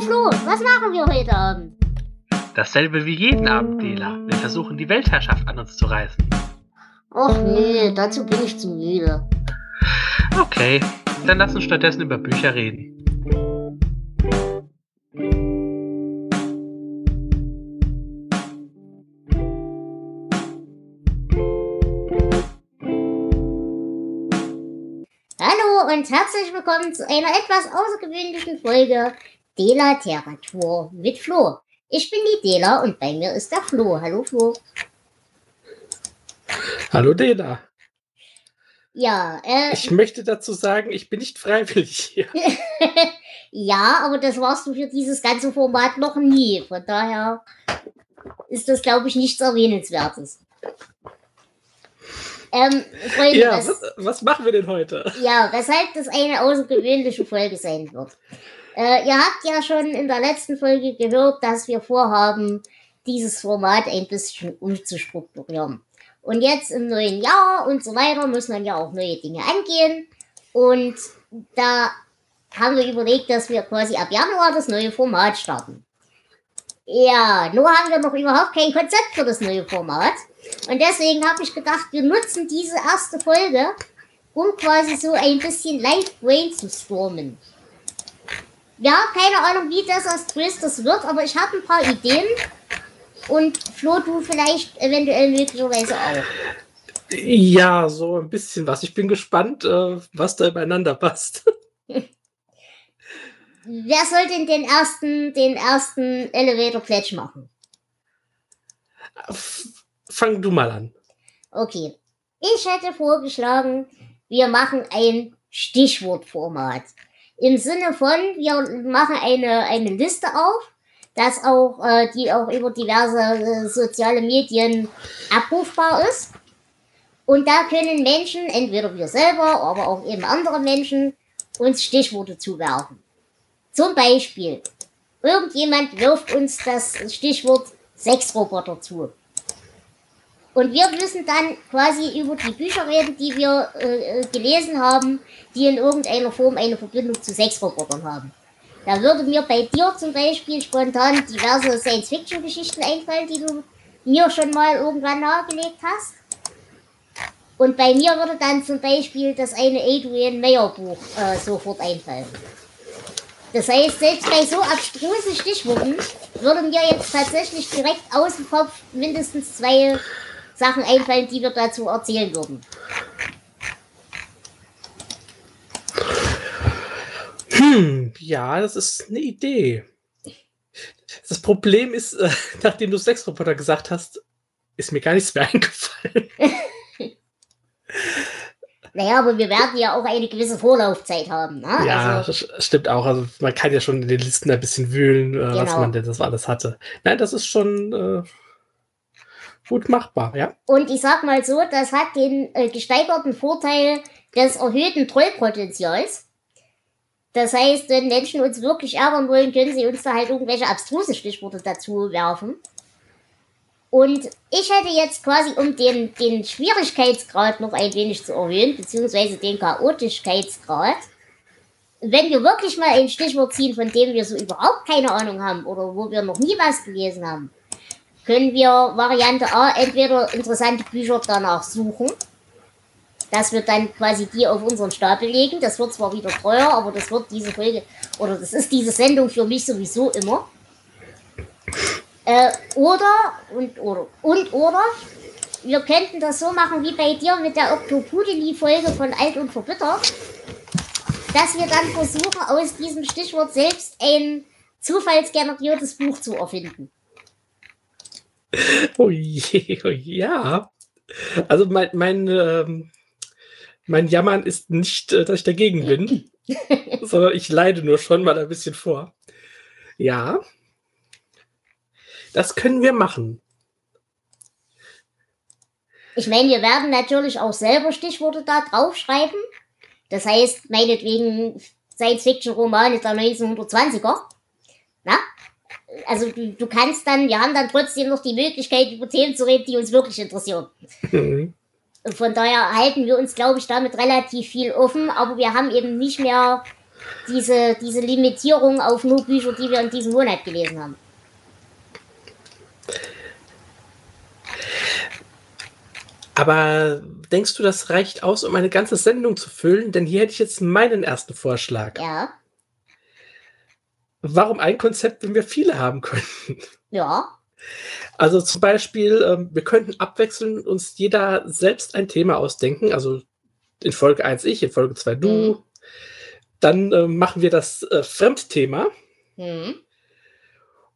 Flo, was machen wir heute Abend? Dasselbe wie jeden Abend, Dela. Wir versuchen die Weltherrschaft an uns zu reißen. Och nee, dazu bin ich zu müde. Okay, dann lass uns stattdessen über Bücher reden. Hallo und herzlich willkommen zu einer etwas außergewöhnlichen Folge Dela-Literatur mit Flo. Ich bin die Dela und bei mir ist der Flo. Hallo Flo. Hallo Dela. Ja, äh, Ich möchte dazu sagen, ich bin nicht freiwillig hier. ja, aber das warst du für dieses ganze Format noch nie. Von daher ist das, glaube ich, nichts Erwähnenswertes. Ähm, Freunde, Ja, was, was machen wir denn heute? ja, weshalb das eine außergewöhnliche Folge sein wird. Äh, ihr habt ja schon in der letzten Folge gehört, dass wir vorhaben, dieses Format ein bisschen umzustrukturieren. Und jetzt im neuen Jahr und so weiter muss man ja auch neue Dinge angehen. Und da haben wir überlegt, dass wir quasi ab Januar das neue Format starten. Ja, nur haben wir noch überhaupt kein Konzept für das neue Format. Und deswegen habe ich gedacht, wir nutzen diese erste Folge, um quasi so ein bisschen live brainstormen. Ja, keine Ahnung, wie das als Twist das wird, aber ich habe ein paar Ideen. Und Flo, du vielleicht eventuell möglicherweise auch. Ja, so ein bisschen was. Ich bin gespannt, äh, was da übereinander passt. Wer soll denn den ersten, den ersten Elevator Pledge machen? Fang du mal an. Okay. Ich hätte vorgeschlagen, wir machen ein Stichwortformat. Im Sinne von, wir machen eine, eine Liste auf, dass auch, äh, die auch über diverse äh, soziale Medien abrufbar ist. Und da können Menschen, entweder wir selber, aber auch eben andere Menschen, uns Stichworte zuwerfen. Zum Beispiel, irgendjemand wirft uns das Stichwort Sexroboter zu. Und wir müssen dann quasi über die Bücher reden, die wir äh, äh, gelesen haben, die in irgendeiner Form eine Verbindung zu Sexrobotern haben. Da würde mir bei dir zum Beispiel spontan diverse Science-Fiction-Geschichten einfallen, die du mir schon mal irgendwann nahegelegt hast. Und bei mir würde dann zum Beispiel das eine Adrian Mayer Buch äh, sofort einfallen. Das heißt, selbst bei so abstrusen Stichworten würden mir jetzt tatsächlich direkt aus dem Kopf mindestens zwei Sachen einfallen, die wir dazu erzählen würden. Hm, ja, das ist eine Idee. Das Problem ist, äh, nachdem du Sexroboter gesagt hast, ist mir gar nichts mehr eingefallen. Naja, aber wir werden ja auch eine gewisse Vorlaufzeit haben. Ne? Ja, Also, das stimmt auch. Also man kann ja schon in den Listen ein bisschen wühlen, äh, was Genau. man denn das alles hatte. Nein, das ist schon äh, gut machbar, ja. und ich sag mal so, das hat den äh, gesteigerten Vorteil des erhöhten Trollpotenzials. Das heißt, wenn Menschen uns wirklich ärgern wollen, können sie uns da halt irgendwelche abstruse Stichworte dazu werfen. Und ich hätte jetzt quasi, um den, den Schwierigkeitsgrad noch ein wenig zu erhöhen, beziehungsweise den Chaotischkeitsgrad, wenn wir wirklich mal ein Stichwort ziehen, von dem wir so überhaupt keine Ahnung haben oder wo wir noch nie was gelesen haben, können wir Variante A entweder interessante Bücher danach suchen, dass wir dann quasi die auf unseren Stapel legen. Das wird zwar wieder teuer, aber das wird diese Folge oder das ist diese Sendung für mich sowieso immer. Äh, oder und oder und oder wir könnten das so machen wie bei dir mit der Octopudeli-Folge von Alt und Verbittert, dass wir dann versuchen, aus diesem Stichwort selbst ein zufallsgeneriertes Buch zu erfinden. Oh je, oh ja. Also mein, mein, ähm, mein Jammern ist nicht, äh, dass ich dagegen bin, sondern ich leide nur schon mal ein bisschen vor. Ja. Das können wir machen. Ich meine, wir werden natürlich auch selber Stichworte da draufschreiben. Das heißt, meinetwegen Science-Fiction-Romane der 1920er. Na? Also du, du kannst dann, wir haben dann trotzdem noch die Möglichkeit, über Themen zu reden, die uns wirklich interessieren. Mhm. Von daher halten wir uns, glaube ich, damit relativ viel offen, aber wir haben eben nicht mehr diese, diese Limitierung auf nur Bücher, die wir in diesem Monat gelesen haben. Aber denkst du, das reicht aus, um eine ganze Sendung zu füllen? Denn hier hätte ich jetzt meinen ersten Vorschlag. Ja. Warum ein Konzept, wenn wir viele haben könnten? Ja. Also zum Beispiel, ähm, wir könnten abwechselnd uns jeder selbst ein Thema ausdenken. Also in Folge 1 ich, in Folge 2 du. Mhm. Dann äh, machen wir das äh, Fremdthema. Hm.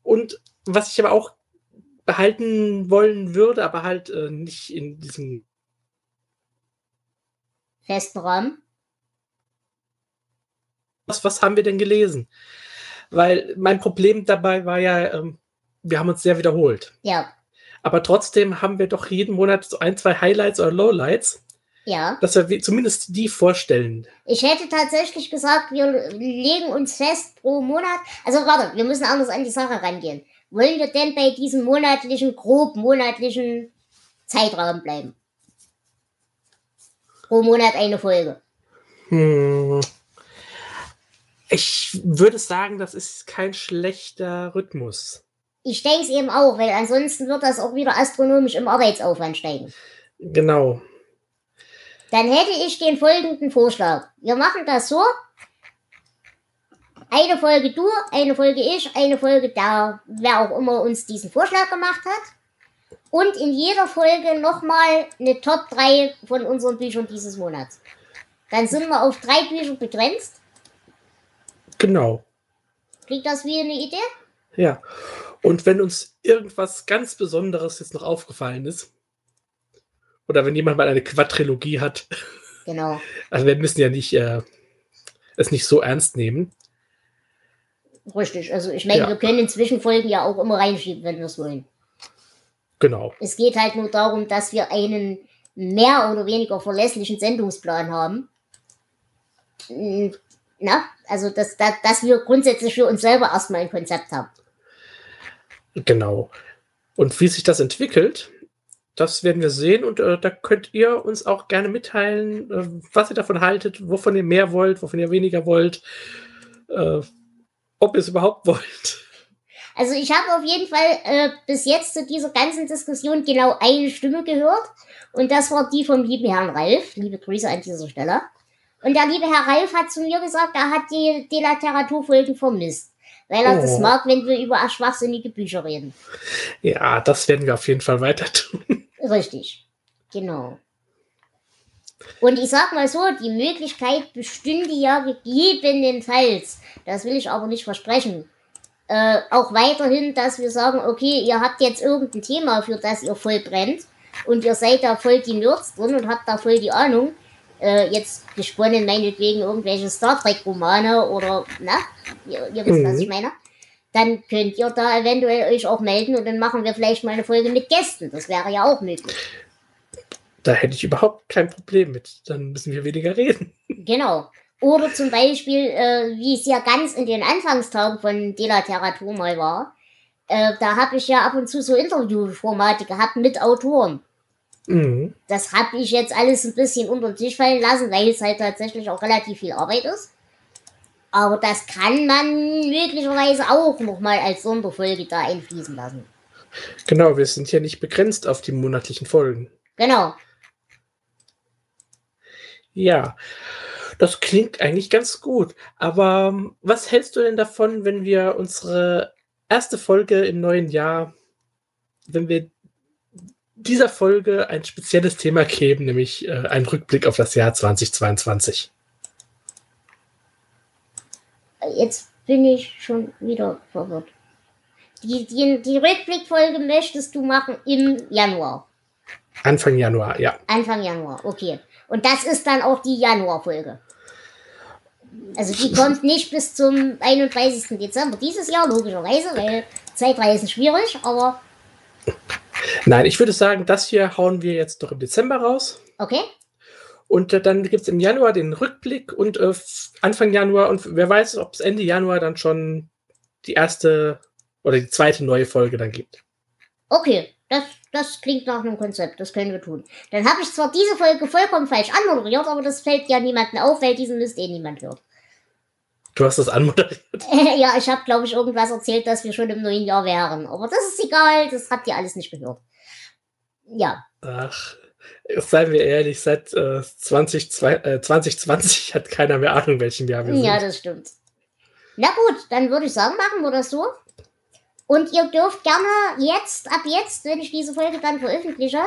Und was ich aber auch behalten wollen würde, aber halt äh, nicht in diesem Festen Rahmen. was, was haben wir denn gelesen? Weil mein Problem dabei war ja, ähm, wir haben uns sehr wiederholt. Ja. Aber trotzdem haben wir doch jeden Monat so ein, zwei Highlights oder Lowlights, Ja. dass wir zumindest die vorstellen. Ich hätte tatsächlich gesagt, wir legen uns fest pro Monat. Also warte, wir müssen anders an die Sache rangehen. Wollen wir denn bei diesem monatlichen, grob monatlichen Zeitraum bleiben? Pro Monat eine Folge. Hm. Ich würde sagen, das ist kein schlechter Rhythmus. Ich denke es eben auch, weil ansonsten wird das auch wieder astronomisch im Arbeitsaufwand steigen. Genau. Dann hätte ich den folgenden Vorschlag. Wir machen das so. Eine Folge du, eine Folge ich, eine Folge da, wer auch immer uns diesen Vorschlag gemacht hat. Und in jeder Folge nochmal eine Top 3 von unseren Büchern dieses Monats. Dann sind wir auf drei Bücher begrenzt. Genau. Klingt das wie eine Idee? Ja. Und wenn uns irgendwas ganz Besonderes jetzt noch aufgefallen ist, oder wenn jemand mal eine Quadrilogie hat, Genau. also wir müssen ja nicht äh, es nicht so ernst nehmen. Richtig. Also ich meine, Ja. wir können in Zwischenfolgen ja auch immer reinschieben, wenn wir es wollen. Genau. Es geht halt nur darum, dass wir einen mehr oder weniger verlässlichen Sendungsplan haben. Na, also dass, dass, dass wir grundsätzlich für uns selber erstmal ein Konzept haben. Genau. Und wie sich das entwickelt, das werden wir sehen und äh, da könnt ihr uns auch gerne mitteilen, äh, was ihr davon haltet, wovon ihr mehr wollt, wovon ihr weniger wollt, äh, ob ihr es überhaupt wollt. Also ich habe auf jeden Fall äh, bis jetzt zu dieser ganzen Diskussion genau eine Stimme gehört. Und das war die vom lieben Herrn Ralf. Liebe Grüße an dieser Stelle. Und der liebe Herr Ralf hat zu mir gesagt, er hat die Delateratурfolgen vermisst. Weil er das Oh. mag, wenn wir über schwachsinnige Bücher reden. Ja, das werden wir auf jeden Fall weiter tun. Richtig. Genau. Und ich sag mal so, die Möglichkeit bestünde ja gegebenenfalls, das will ich aber nicht versprechen, äh, auch weiterhin, dass wir sagen, okay, ihr habt jetzt irgendein Thema, für das ihr voll brennt und ihr seid da voll die Nerds drin und habt da voll die Ahnung. Äh, jetzt gesponnen meinetwegen irgendwelche Star Trek Romane oder, na, ihr, ihr wisst, was Mhm. ich meine. Dann könnt ihr da eventuell euch auch melden und dann machen wir vielleicht mal eine Folge mit Gästen. Das wäre ja auch möglich. Da hätte ich überhaupt kein Problem mit. Dann müssen wir weniger reden. Genau. Oder zum Beispiel, äh, wie es ja ganz in den Anfangstagen von Delateratur mal war, äh, da habe ich ja ab und zu so Interviewformate gehabt mit Autoren. Mhm. Das habe ich jetzt alles ein bisschen unter den Tisch fallen lassen, weil es halt tatsächlich auch relativ viel Arbeit ist. Aber das kann man möglicherweise auch nochmal als Sonderfolge da einfließen lassen. Genau, wir sind ja nicht begrenzt auf die monatlichen Folgen. Genau. Ja, das klingt eigentlich ganz gut. Aber ähm, was hältst du denn davon, wenn wir unsere erste Folge im neuen Jahr, wenn wir dieser Folge ein spezielles Thema geben, nämlich äh, einen Rückblick auf das Jahr 2022? Jetzt bin ich schon wieder verwirrt. Die, die, die Rückblickfolge möchtest du machen im Januar. Anfang Januar, ja. Anfang Januar, okay. Und das ist dann auch die Januarfolge. Also die kommt nicht bis zum 31. Dezember dieses Jahr, logischerweise, weil Zeitreisen schwierig, aber Nein, ich würde sagen, das hier hauen wir jetzt noch im Dezember raus. okay. Und äh, dann gibt es im Januar den Rückblick und äh, Anfang Januar und wer weiß, ob es Ende Januar dann schon die erste oder die zweite neue Folge dann gibt. Okay, das, das klingt nach einem Konzept, das können wir tun. Dann habe ich zwar diese Folge vollkommen falsch anmoderiert, aber das fällt ja niemandem auf, weil diesen Mist eh niemand hört. du hast das anmoderiert. ja, ich habe, glaube ich, irgendwas erzählt, dass wir schon im neuen Jahr wären. Aber das ist egal, das habt ihr alles nicht gehört. Ja. Ach, seien wir ehrlich, seit äh, 20, äh, 2020 hat keiner mehr Ahnung, welchem Jahr wir sind. Ja, das stimmt. Na gut, dann würde ich sagen, machen wir das so. Und ihr dürft gerne jetzt, ab jetzt, wenn ich diese Folge dann veröffentliche,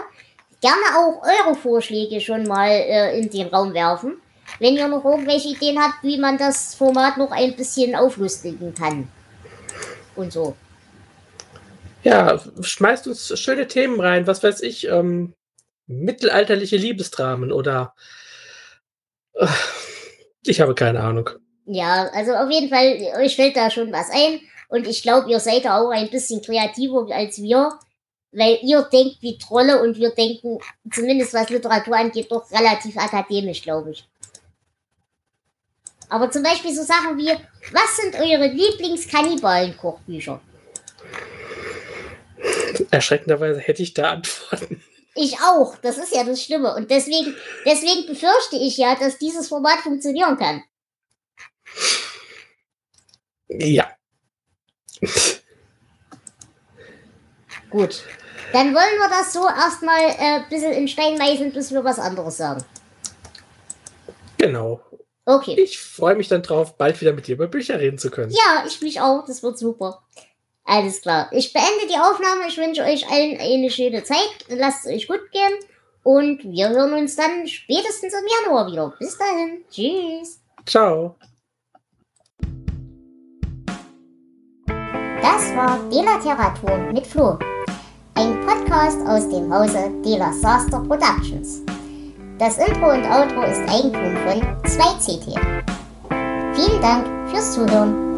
gerne auch eure Vorschläge schon mal äh, in den Raum werfen. Wenn ihr noch irgendwelche Ideen habt, wie man das Format noch ein bisschen auflustigen kann. Und so. Ja, schmeißt uns schöne Themen rein, was weiß ich, ähm, mittelalterliche Liebesdramen oder äh, ich habe keine Ahnung. Ja, also auf jeden Fall, euch fällt da schon was ein. Und ich glaube, ihr seid auch ein bisschen kreativer als wir, weil ihr denkt wie Trolle und wir denken, zumindest was Literatur angeht, doch relativ akademisch, glaube ich. Aber zum Beispiel so Sachen wie, was sind eure Lieblingskannibalen-Kochbücher? Erschreckenderweise hätte ich da Antworten. Ich auch, das ist ja das Schlimme. Und deswegen, deswegen befürchte ich ja, dass dieses Format funktionieren kann. Ja. Gut. Dann wollen wir das so erstmal äh, ein bisschen in Stein meißeln, bis wir was anderes sagen. Genau. Okay. Ich freue mich dann drauf, bald wieder mit dir über Bücher reden zu können. Ja, ich mich auch. Das wird super. Alles klar. Ich beende die Aufnahme. Ich wünsche euch allen eine schöne Zeit. Lasst es euch gut gehen. Und wir hören uns dann spätestens im Januar wieder. Bis dahin. Tschüss. Ciao. Das war Delateratur mit Flo. Ein Podcast aus dem Hause Dela Saster Productions. Das Intro und Outro ist Eigentum von 2CT. Vielen Dank fürs Zuhören.